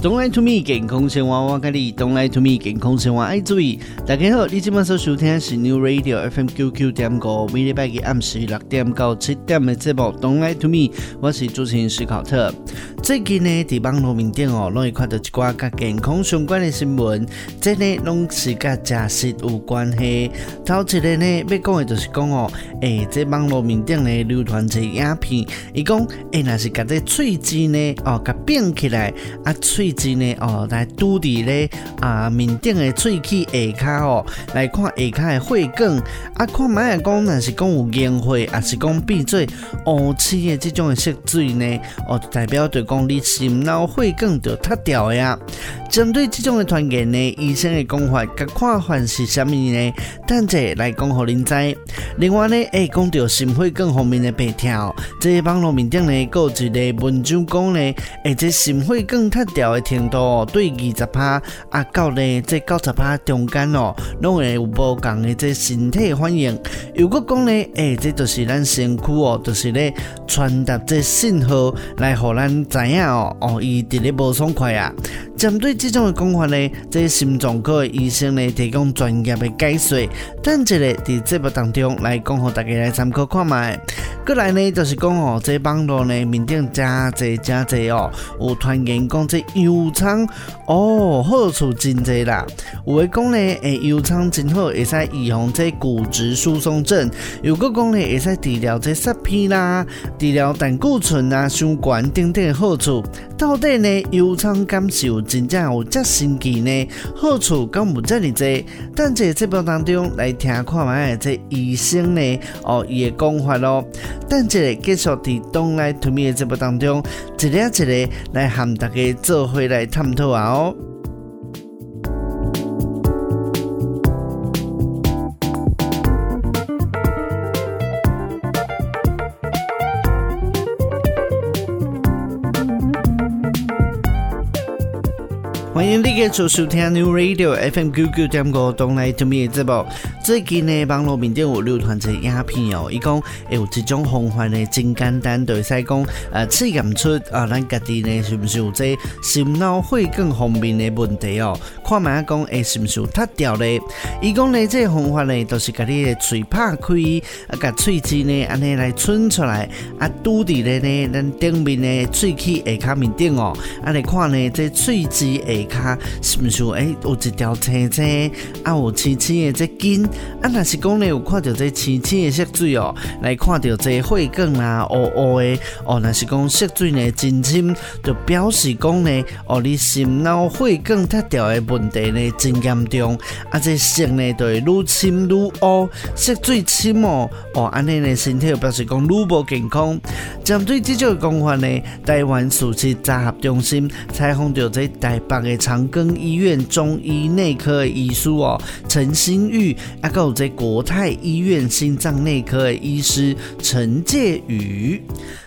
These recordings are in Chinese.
Don't lie to me，健康生活我跟你。Don't lie to me，健康生活爱注意。大家好，你今晚所收听的是 New Radio FM QQ 点歌，每礼拜日暗时六点到七点的节目。Don't lie to me，我是主持人史考特。最近呢，在网络面顶哦，拢会看到一寡甲健康相关的新闻，这呢拢是甲食食有关系。头一个呢，要讲的就是讲哦，诶、欸，这网络面顶呢流传一影片，伊讲诶，若是甲这喙舌呢，哦，甲变起来啊，喙舌呢，哦，来拄伫咧啊面顶的喙齿下骹哦，来看下骹的血管，啊，看觅来讲，若是讲有凝血，还是讲变做乌青的这种的色水呢，哦，代表着。讲你心脑血管就塌掉呀！针对这种的传言呢，医生的讲法甲看法是虾米呢？等者来讲互恁知。另外呢，诶，讲到心血管方面的白条，这网络面顶呢，有一个文章讲呢，诶，这心血管塌掉的程度对二十趴啊，到呢这九十趴中间哦，拢会有无共的这身体反应。如果讲呢，诶，这就是咱身躯哦，就是咧传达这信号来互咱。知影哦哦，伊伫咧无爽快啊！针对这种的讲法呢，这、心脏科的医生呢提供专业的解说，等一个伫节目当中来讲，互大家来参考看卖。过来呢，就是讲哦，这网络呢面顶真侪真侪哦，有传言讲这油葱哦好处真侪啦。有诶讲呢，诶油葱真好，会使预防这骨质疏松症；有个讲呢，会使治疗这色偏啦，治疗胆固醇啊、血管等等的好处。到底呢，油葱感受真正有遮神奇呢？好处敢有这么多？等这节目当中来听看觅这医生呢哦伊的讲法咯。等一个继续伫 Don't Lie to Me 的节目当中，一个一个来和大家做伙来探讨啊哦。继续收听 New Radio FM 九九点五 Don't Lie to Me 的节目。最近呢，网络面顶有流传一个影片哦，伊讲有一种方法呢，真简单，就会使讲呃试验出啊，咱家己呢是毋是有这心脑血管方面的问题哦？看觅讲诶，是毋是有塌掉咧？伊讲呢，这个方法呢，都是甲你的嘴拍开，啊，甲喙齿呢安尼来伸出来，啊，拄伫咧呢咱顶面的喙齿下骹面顶哦，啊，来看呢，这喙齿下。骹是毋是诶、有一条青青啊，有青青的这筋啊，若是讲呢，有看到这青青的色水哦，来看到这血管啊，乌乌的哦，若是讲色水呢真深，就表示讲呢，哦，你心脑血管塌掉的问题呢真严重，啊，这色呢就会愈深愈乌，色水深哦，哦，安尼呢身体就表示讲愈无健康。针对这种讲法呢，台湾事实查核中心采访到这台北的。长庚医院中医内科医师哦，陈新玉，还有这国泰医院心脏内科的医师陈介宇，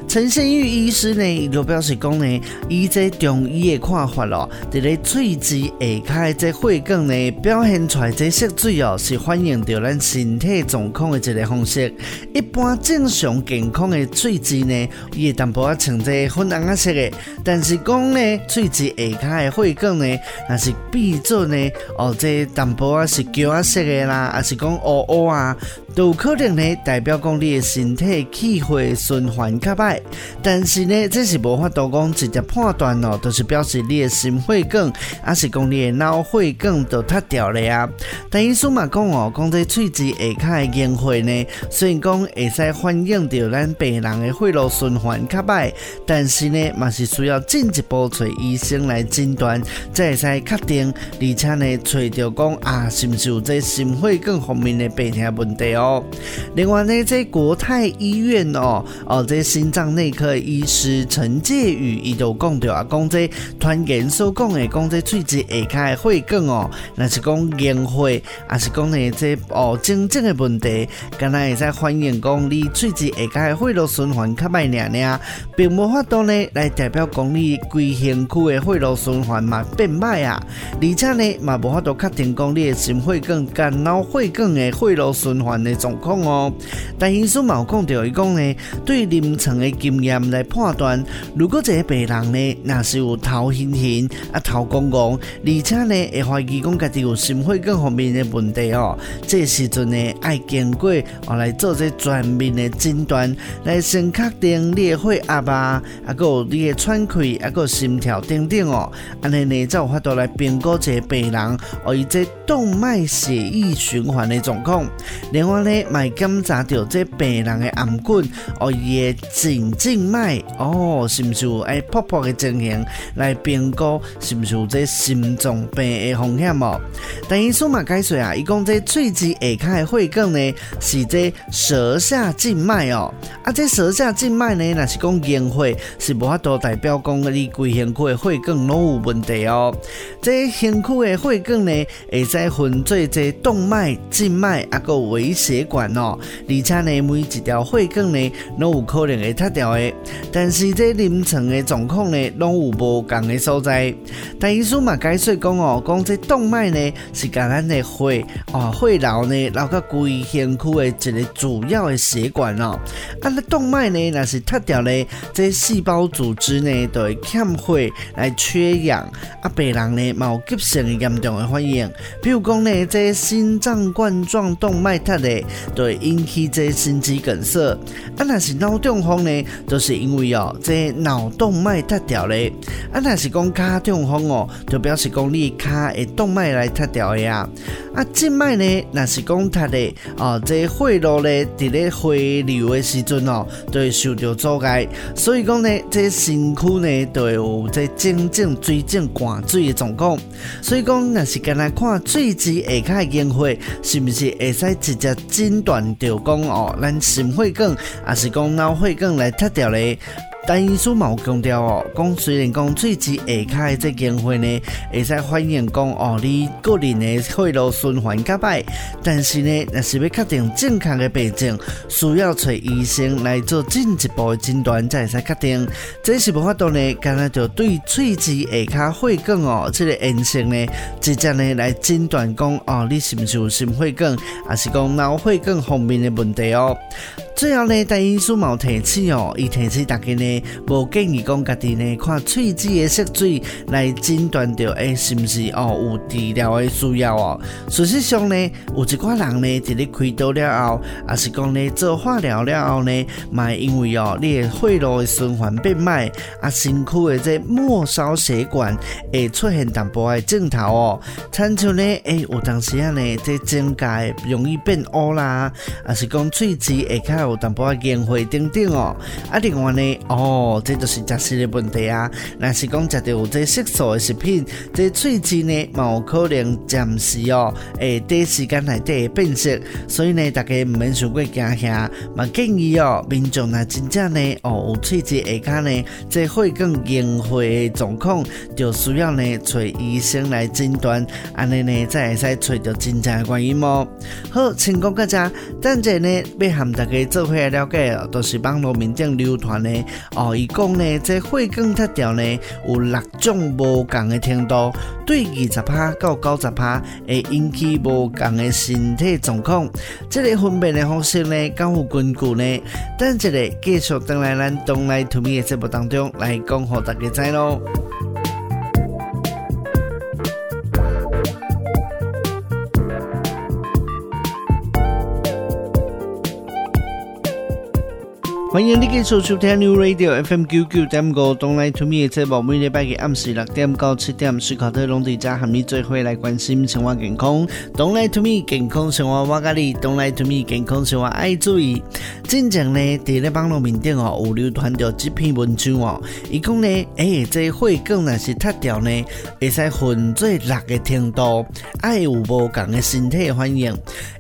陈先玉医师呢，就表示讲呢，以这中医的看法咯，在咧喙舌下开这血管呢，表现出来这色水哦，是反映着咱身体状况的一个方式。一般正常健康的喙舌呢，伊会淡薄仔呈这粉红色的，但是讲呢，喙舌下开的血管呢。那是变做呢？哦，这淡薄啊是胶啊色的啦，还是讲乌乌啊，都可能呢代表讲你的身体气血循环较歹。但是呢，这是无法度讲直接判断哦，都是表示你的心血管，还是讲你的脑血管都塌掉了啊。但医生嘛讲哦，讲这喙舌下卡的凝血呢，虽然讲会使反映到咱病人的血路循环较歹，但是呢，嘛是需要进一步找医生来诊断。才会使确定，而且呢，找到讲啊，是不是有这心血管方面的病痛问题哦？哦。另外呢，在国泰医院哦，哦，这心脏内科医师陈介宇伊都讲到啊，讲这团员所讲的，讲这喙子下开会梗哦，那是讲烟会，还是讲呢这哦真正的问题，刚才也在反映讲你喙子下开血路循环较歹尔尔，并无法度呢来代表讲你规身躯的血路循环嘛变歹啊，而且呢嘛无法度确定讲你的心血管、肝脑血管的血路循环的状况哦。但医生嘛有讲到，伊讲呢，对临床的经验来判断，如果这个病人呢，那是有头晕晕啊、头光光，而且呢会怀疑讲家己有心肺各方面的问题哦，这时阵呢爱经过我来做这全面的诊断，来先确定你的血压啊，啊个有你的喘气，啊个心跳等等哦，安尼呢才有法度来评估这个病人哦伊这动脉血液循环的状况，另外呢卖检查。到这病人的頷骨哦，伊的颈静脉哦，是不是有爱泡泡的情形来评估是不是有这心脏病的风险哦？但医生嘛解说啊，伊讲这喙子下开的血管呢，是这舌下静脉哦，啊，这舌下静脉呢，若是讲烟血是无法度代表讲你规身躯的血管拢有问题哦。这身躯的血管呢，会使分做这动脉、静脉啊个微血血管哦。而且呢，每一条血管呢，拢有可能会塌掉的。但是这临床的状况呢，拢有无同的所在。但医生嘛解说讲哦，讲这动脉呢，是甲咱的血哦，血流呢，流到规身躯的一个主要的血管哦。啊，那动脉呢，若是塌掉呢，这细胞组织呢，就会欠血来缺氧。啊，病人呢，嘛有急性严重的反应。比如讲呢，这心脏冠状动脉塌对，引起。这心肌梗塞，啊，那是脑中风呢，都、就是因为哦，这脑动脉塌掉咧。啊，那是讲脚中风哦，就表示讲你脚的动脉来塌掉呀。啊，静脉呢，那是讲塌的哦，这血路呢，伫咧回流的时阵哦，都会受到阻碍。所以讲呢，这身躯呢，都会有这真正水正灌水的状况。所以讲，若是干来看喙子下开烟血，是不是会使直接诊断着讲？哦，咱心血管啊是讲脑血管来拆掉咧？但医师嘛有强调哦，讲虽然讲喙子下开这烟血呢，会使反映讲哦，你个人的血路循环较歹，但是呢，若是要确定正确的病症，需要找医生来做进一步的诊断，才会使确定。这是无法度呢，刚才就对喙子下开血管哦，这个炎症呢，直接呢来诊断讲哦，你是不是有心血管，还是讲脑血管方面的问题哦？最后呢，但医师嘛有提醒哦，伊提醒大家呢，无建议讲家己呢看喙子的色水来诊断到，诶，是不是哦有治疗的需要哦？事实上呢，有一寡人呢，伫咧开刀了后，也是讲呢做化疗了后呢，嘛因为哦，你的血路的循环变慢，啊，身躯的这末梢血管会出现淡薄的症头哦，亲像呢，诶，有当时啊呢，这指甲容易变乌啦，啊是讲喙子下开。有淡薄仔烟灰等等哦，啊，另外呢，哦，哦这就是食食的问题啊。若是讲食到有这色素的食品，这喙子呢，嘛有可能暂时哦，诶，短时间内底会变色。所以呢，大家唔免太过惊吓，嘛建议哦，民众若真正呢，哦，有喙子下骹呢，这血管烟灰的状况，就需要呢，找医生来诊断，安尼呢，才会使找到真正的原因哦。好，请讲个只，等阵呢，要和大家。做伙了解哦，都是网络面顶流传的哦。伊讲呢，这血管特调呢，有六种无同的程度，对二十趴到九十趴会引起无同的身体状况。这个分辨的方式呢，较有根据呢。等一下继续等来咱东来 to me 的节目当中来讲，给大家知咯。欢迎你继续收听 New Radio FM 九九点五，Don't Lie to Me 的节目，每礼拜嘅暗时六点到七点，思考特拢在家和你做伙来关心生活健康。Don't Lie to Me 健康生活我教你，Don't Lie to Me 健康生活爱注意。真正呢，伫咧网络面顶哦，有流传着这篇文章哦，伊讲呢，诶、欸，这血管若是塌掉呢，会使分做六个程度，爱有无共嘅身体反应。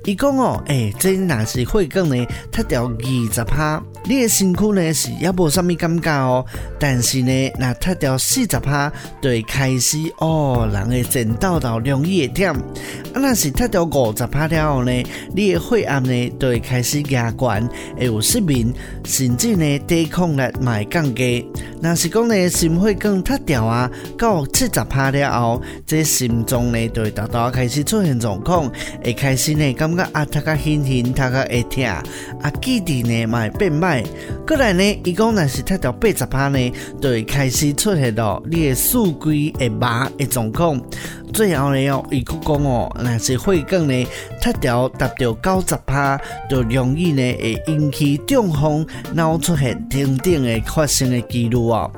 伊讲哦，诶、这若是血管呢，塌掉二十趴。你的身躯呢是也无啥物感觉哦，但是呢，那脱掉四十趴，就会开始哦，人会前倒倒容易会忝。啊，那是脱掉五十趴了后呢，你的血压呢就会开始加高，会有失眠，甚至呢抵抗力会降低。那是讲呢，心血管脱掉啊，到七十趴了后，这心脏呢就会大大开始出现状况，会开始呢感觉啊，头壳晕晕，头壳会疼，啊，记忆呢嘛会变慢。过来呢，伊讲若是踢到八十趴呢，就会开始出现到你的数据会麻的状况。最后呢，哦，伊佫讲哦，若是血管呢脱掉达到九十趴，就容易呢会引起中风，然后出现等等的发生的几率哦。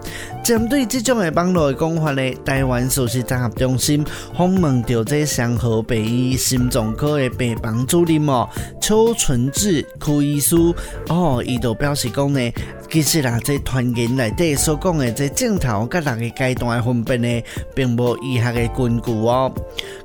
针对这种的网络的讲法呢，台湾首席综合中心访问到这双和北医心脏科的病房主任哦，邱纯志邱医师哦，伊就表示讲呢。其实啊，这团员内底所讲的这镜头甲六个阶段的分别呢，并无医学的根据哦。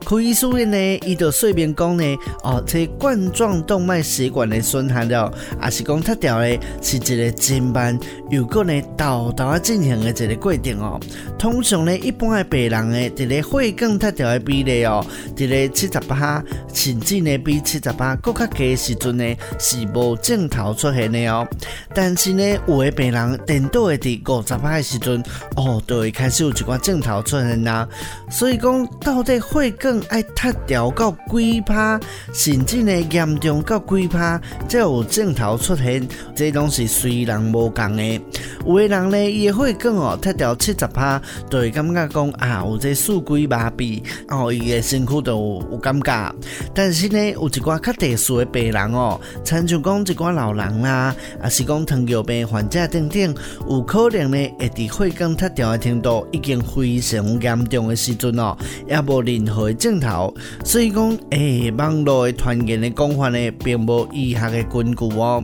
可以说呢，伊就说明讲呢，哦，这冠状动脉血管的损害了，也是讲脱掉的是一个真慢，又过呢倒倒啊进行的一个过程哦。通常呢，一般的病人呢这个血管脱掉的比例哦，这个七十八，甚至呢比七十八更加低的时阵呢，是无镜头出现的哦。但是呢，有的病人颠倒的伫五十八的时阵，哦，就会开始有一寡镜头出现啦。所以讲，到底血管爱脱掉到几趴，甚至呢严重到几趴，才有镜头出现，这拢是虽然无共的。有的人呢，伊会血管哦脱掉七十趴，就会感觉讲啊，有这四肢麻痹，哦，伊的身躯都有，有感觉。但是呢，有一寡较特殊的病人哦，亲像讲一寡老人啦，啊是讲糖尿病患者等等，有可能呢会伫血管塌掉的程度已经非常严重的时阵哦，也无任何镜头。所以讲，诶、网络的传言的讲法呢，并无医学的根据哦。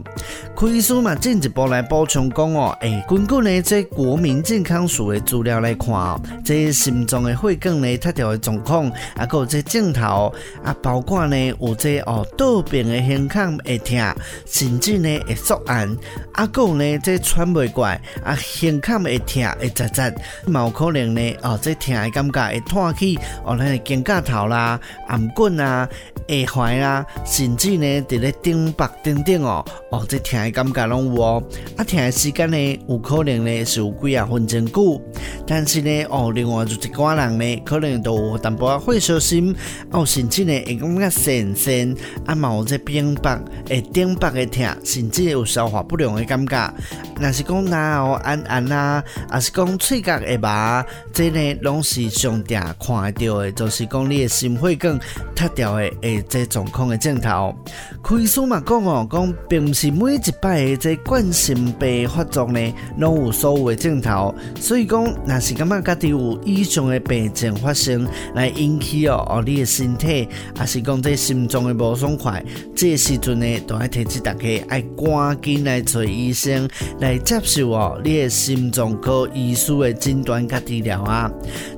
可以说嘛，进一步来补充讲哦，诶、根据呢这国民健康署的资料来看哦，这心脏的血管呢塌掉的状况，啊，还有这镜头啊，包括呢有这哦倒病的胸腔会痛，甚至呢会缩暗，啊，还有呢这喘不过，啊，胸腔会痛会扎扎，有可能呢哦，这痛的感觉会拖起哦，咱的肩胛头啦。頷颈啊、下踝啊，甚至呢，伫咧顶巴等等哦，哦，这疼的感觉拢有哦。啊，疼的时间呢，有可能呢是有几啊分钟久，但是呢，哦，另外就一寡人呢，可能都有淡薄仔会小心，哦，甚至呢会感觉酸酸，啊，嘛有这边巴会顶巴的疼，甚至有消化不良的感觉。若是讲哪哦，按按啊，还是讲喙角会麻，这呢拢是上定看得到的，就是讲你的心血管脱掉的诶，这状况的镜头。开始嘛讲哦，讲并不是每一摆的这冠心病发作呢，拢有所有的镜头。所以讲，若是感觉家己有以上的病症发生，来引起哦哦你的身体，还是讲这心脏的不爽快，这时阵呢，都要提醒大家爱赶紧来找医生。来接受哦，你的心脏科医师的诊断甲治疗啊。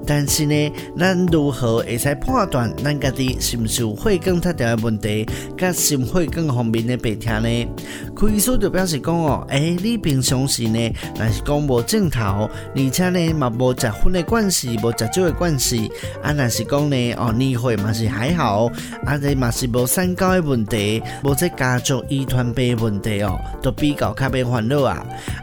但是呢，咱如何会使判断咱家己是不是有血管脱掉的问题，甲心血管方面的病痛呢？柯医师就表示讲哦，诶、你平常时呢，若是讲无正头，而且呢嘛无食薰的关系，无食酒的关系，啊，若是讲呢，哦，年岁嘛是还好，啊，这嘛是无三高的问题，无这家族遗传病问题哦，都比较较免烦恼啊。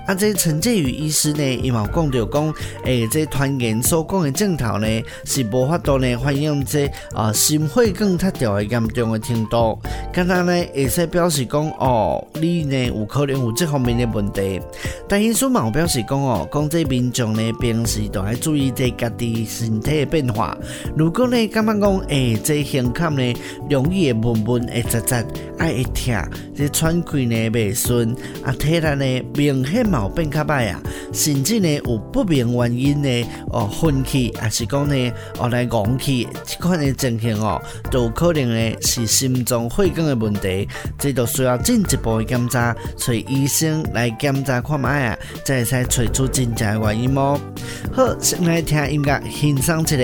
啊，这陈介宇医师呢，伊嘛讲着讲，诶、欸，这团员所讲的镜头呢是无法度呢反映这啊心血管塌掉的严重的程度，刚刚呢会使表示讲哦，你呢有可能有这方面的问题。但医生嘛有表示讲哦，讲这民众呢平时都要注意这家己身体的变化。如果呢感觉讲诶，这胸腔呢容易闷闷会扎扎，爱会疼，这喘气呢袂顺，啊体力呢明显嘛有变较歹啊，甚至呢有不明原因呢哦昏气，还是讲呢哦来戆气，这款的情形哦，都有可能呢是心脏血管的问题，这都需要进一步的检查，找医生来检查看觅啊，才会使找出真正的原因哦。好，先来听音乐，欣赏一下，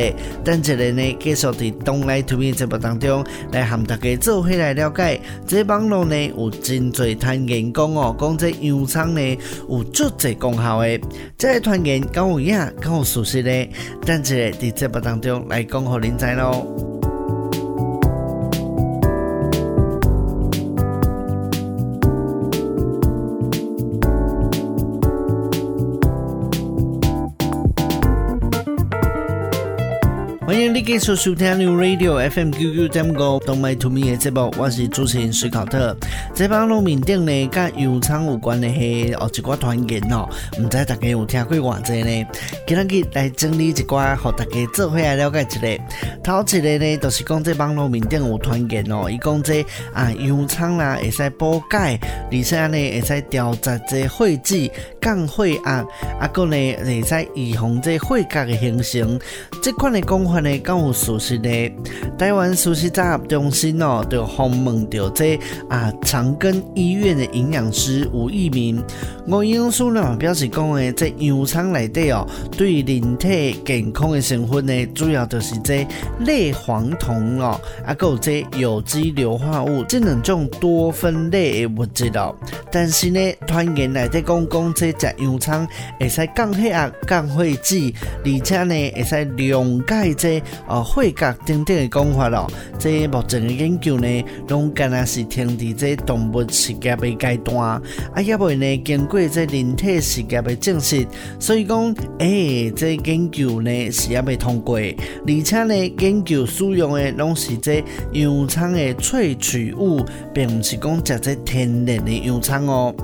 等一下呢继续伫《Don't Lie to Me》节目当中来和大家做伙来了解，这网络呢有真侪传言讲哦，讲这洋葱呢有足侪功效的，这个传言敢有影，敢有属实呢？等一下伫节目当中来讲互恁知咯。欢迎你继续收听 New Radio FM 九九点五，Don't Lie to Me 的节目，我是主持人史考特。这帮路面顶呢，跟油厂有关的系哦，一挂传言哦，唔知大家有听过偌济呢？今日来整理一挂，和大家做伙来了解一下。头一个呢，就是讲这帮路面顶有传言哦，伊讲这啊油厂啦会使补钙，而且呢会使调节这血脂、降血压，啊个呢会使预防这血压的形成。这款的讲法呢。刚有熟悉的，台湾熟悉杂合中心哦，就访问到这啊长庚医院的营养师吴义明，吴营养师呢表示讲诶，这洋葱内底哦，对人体健康的成分呢，主要就是这类黄酮哦，啊，还有这有机硫化物这两种多酚类的物质哦。但是呢，传言内底讲讲这食洋葱会使降血压、降血脂，而且呢会使溶解这。哦，血压等等的讲法咯，这目前的研究呢，拢干那是停伫这动物实验的阶段，啊，也未呢经过这人体实验的证实，所以讲，诶、欸，这研究呢是也未通过，而且呢，研究使用的拢是这洋葱的萃取物，并不是讲食这天然的洋葱哦，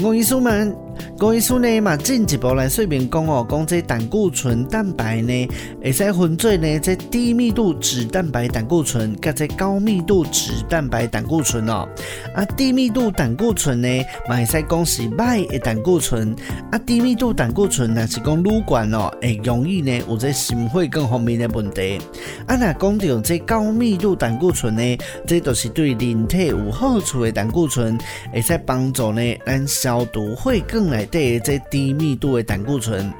我意思们。郭医师呢嘛进一步来说明讲哦，讲这胆固醇蛋白呢，会使分做呢这低密度脂蛋白胆固醇，跟这高密度脂蛋白胆固醇哦。啊，低密度胆固醇呢，嘛会使讲是歹的胆固醇。啊，低密度胆固醇呢是讲乳管哦，会容易呢有这心血管方面的问题。啊，那讲到这高密度胆固醇呢，这都是对人体有好处的胆固醇，会使帮助呢咱消毒会更来。对这低密度的胆固醇，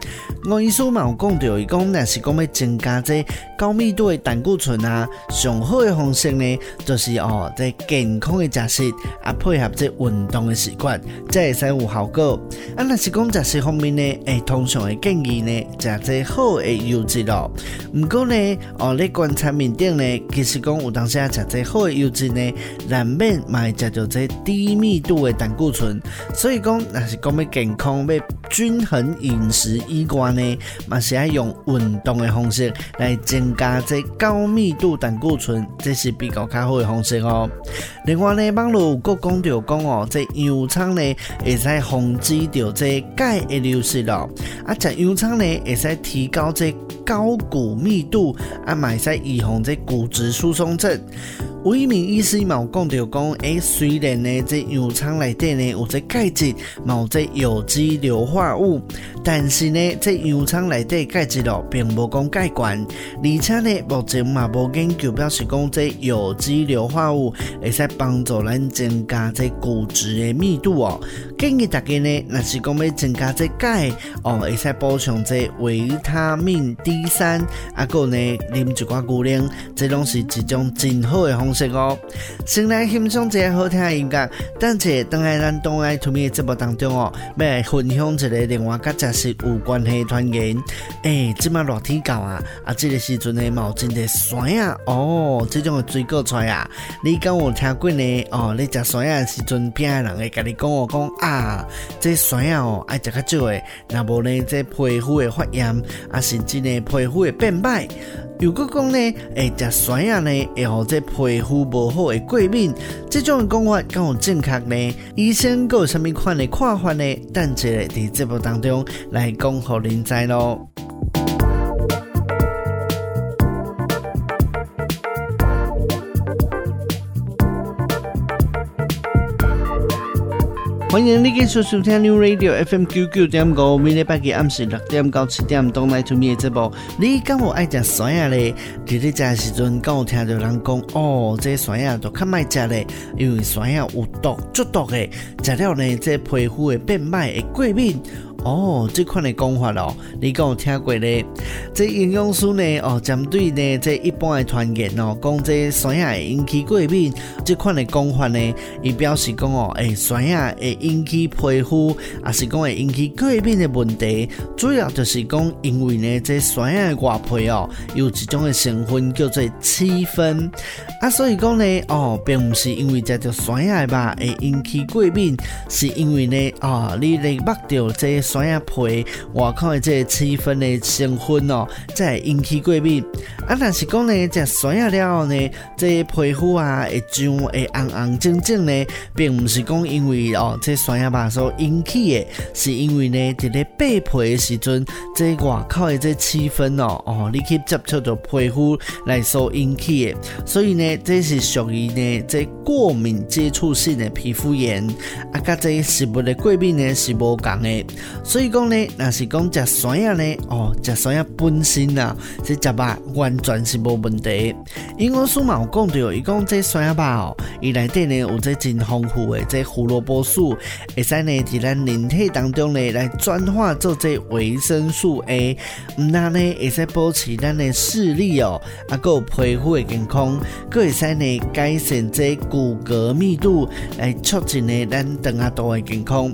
我医生嘛有讲到，伊讲若是讲要增加这高密度的胆固醇啊，上好的方式呢，就是哦，在健康的食食啊，配合这运动的习惯，才会使有效果。啊，若是讲食食方面呢，诶、通常会建议呢，食这好的油脂咯。毋过呢，哦，你观察面顶呢，其实讲有当时啊，食这好的油脂呢，难免嘛会食到这低密度的胆固醇。所以讲，若是讲要健康要均衡饮食以外呢，嘛是要用运动的方式来增加这高密度胆固醇，这是比较较好的方式哦。另外呢，网络有个讲到讲哦，这油葱呢会使防止掉这钙的流失咯，啊，食油葱呢会使提高这高骨密度，啊，嘛会使预防这骨质疏松症。有一名医师嘛有讲到讲，诶，虽然呢这洋葱内底呢有这钙质，嘛有这有机硫化物，但是呢这洋葱内底钙质咯并无讲钙管，而且呢目前嘛无研究表示讲这有机硫化物会使帮助咱增加这骨质的密度哦。建议大家呢，若是讲要增加这钙哦，会使补充这维他命 D 三，啊个呢啉一寡牛奶，这拢是一种真好的方哦，先来欣赏一个好听的音乐，等下等下咱 Don't i to Me 的节目当中哦，要来分享一个另外跟食食有关系的传言。诶、欸，这么热天到啊，啊，这个时阵的毛真的酸啊，哦，这种的水果出来啊，你敢有听过呢？哦，你食酸啊的时阵，边人会跟你讲哦讲啊，这酸啊哦爱食较少的，那无呢，这皮肤的发炎，啊，甚至呢皮肤会变白。如果讲呢，会食酸啊呢，会让这皮肤无好的过敏，这种讲法敢有正确呢？医生有什么款的看法呢？等一下在节目当中来讲给您知咯。欢迎你继续收听 New Radio FM 九九点五，每礼拜嘅暗时六点到七点，Don't Lie to Me 嘅节目。你敢有爱食酸亚咧？伫咧食时阵，敢有听到人讲哦，这酸啊都较卖食咧，因为酸啊有毒，足毒嘅，食了呢，这皮肤会变白，会过敏。哦，这款的讲法哦，你敢有听过咧？这营养师呢？哦，针对呢这一般的传言哦，讲这酸亚会引起过敏，这款的讲法呢，伊表示讲哦，诶，酸亚会引起皮肤，也是讲会引起过敏的问题，主要就是讲因为呢，这酸亚的外皮哦，有一种的成分叫做漆酚，啊，所以讲呢，哦，并不是因为食着酸亚吧会引起过敏，是因为呢，哦，你咧目着这。酸亚皮外口的这个七分的成分哦，才会引起过敏。啊，但是讲呢，食酸亚了后呢，这个、皮肤啊会胀会红红肿肿呢，并不是讲因为哦，这酸亚吧所引起的，是因为呢，在咧扒皮的时阵，这个、外口的这七分哦，哦，你去接触到皮肤来所引起的，所以呢，这是属于呢，这过敏接触性的皮肤炎。啊，甲这食物的过敏呢是无共的。所以讲呢，若是讲食酸亚呢，哦，食酸亚本身啊，这食吧完全是无问题。营养师嘛有讲到，伊讲这酸亚吧哦，伊内底呢有这真丰富的这胡萝卜素，会使呢伫咱人体当中呢来转化做这维生素 A，毋但呢会使保持咱的视力哦，啊，搁有皮肤的健康，搁会使呢改善这骨骼密度，来促进呢咱长阿肚的健康。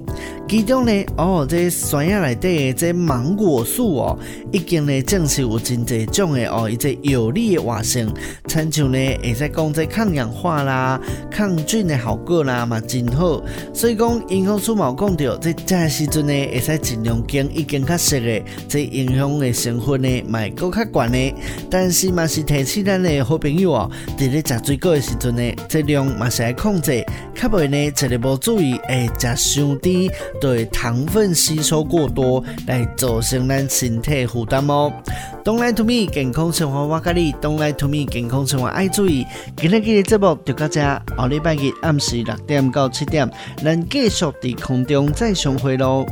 其中呢，哦，这山野内底的这芒果树哦，已经呢正是有真侪种的哦，伊这有利的活性，亲像呢会使讲这抗氧化啦、抗菌的效果啦嘛，真好。所以讲营养师嘛讲到，这这时阵呢会使尽量拣已经较熟的，这营养的成分呢，卖搁较悬的。但是嘛是提醒咱的好朋友哦，伫咧食水果的时阵呢，这量嘛是要控制，较袂呢一日无注意，会，食伤甜。对糖分吸收过多来造成咱身体负担哦。Don't lie to me，健康生活我教你。Don't lie to me，健康生活爱注意。今日嘅节目就到这，下礼拜日暗时六点到七点，咱继续在空中再相会喽。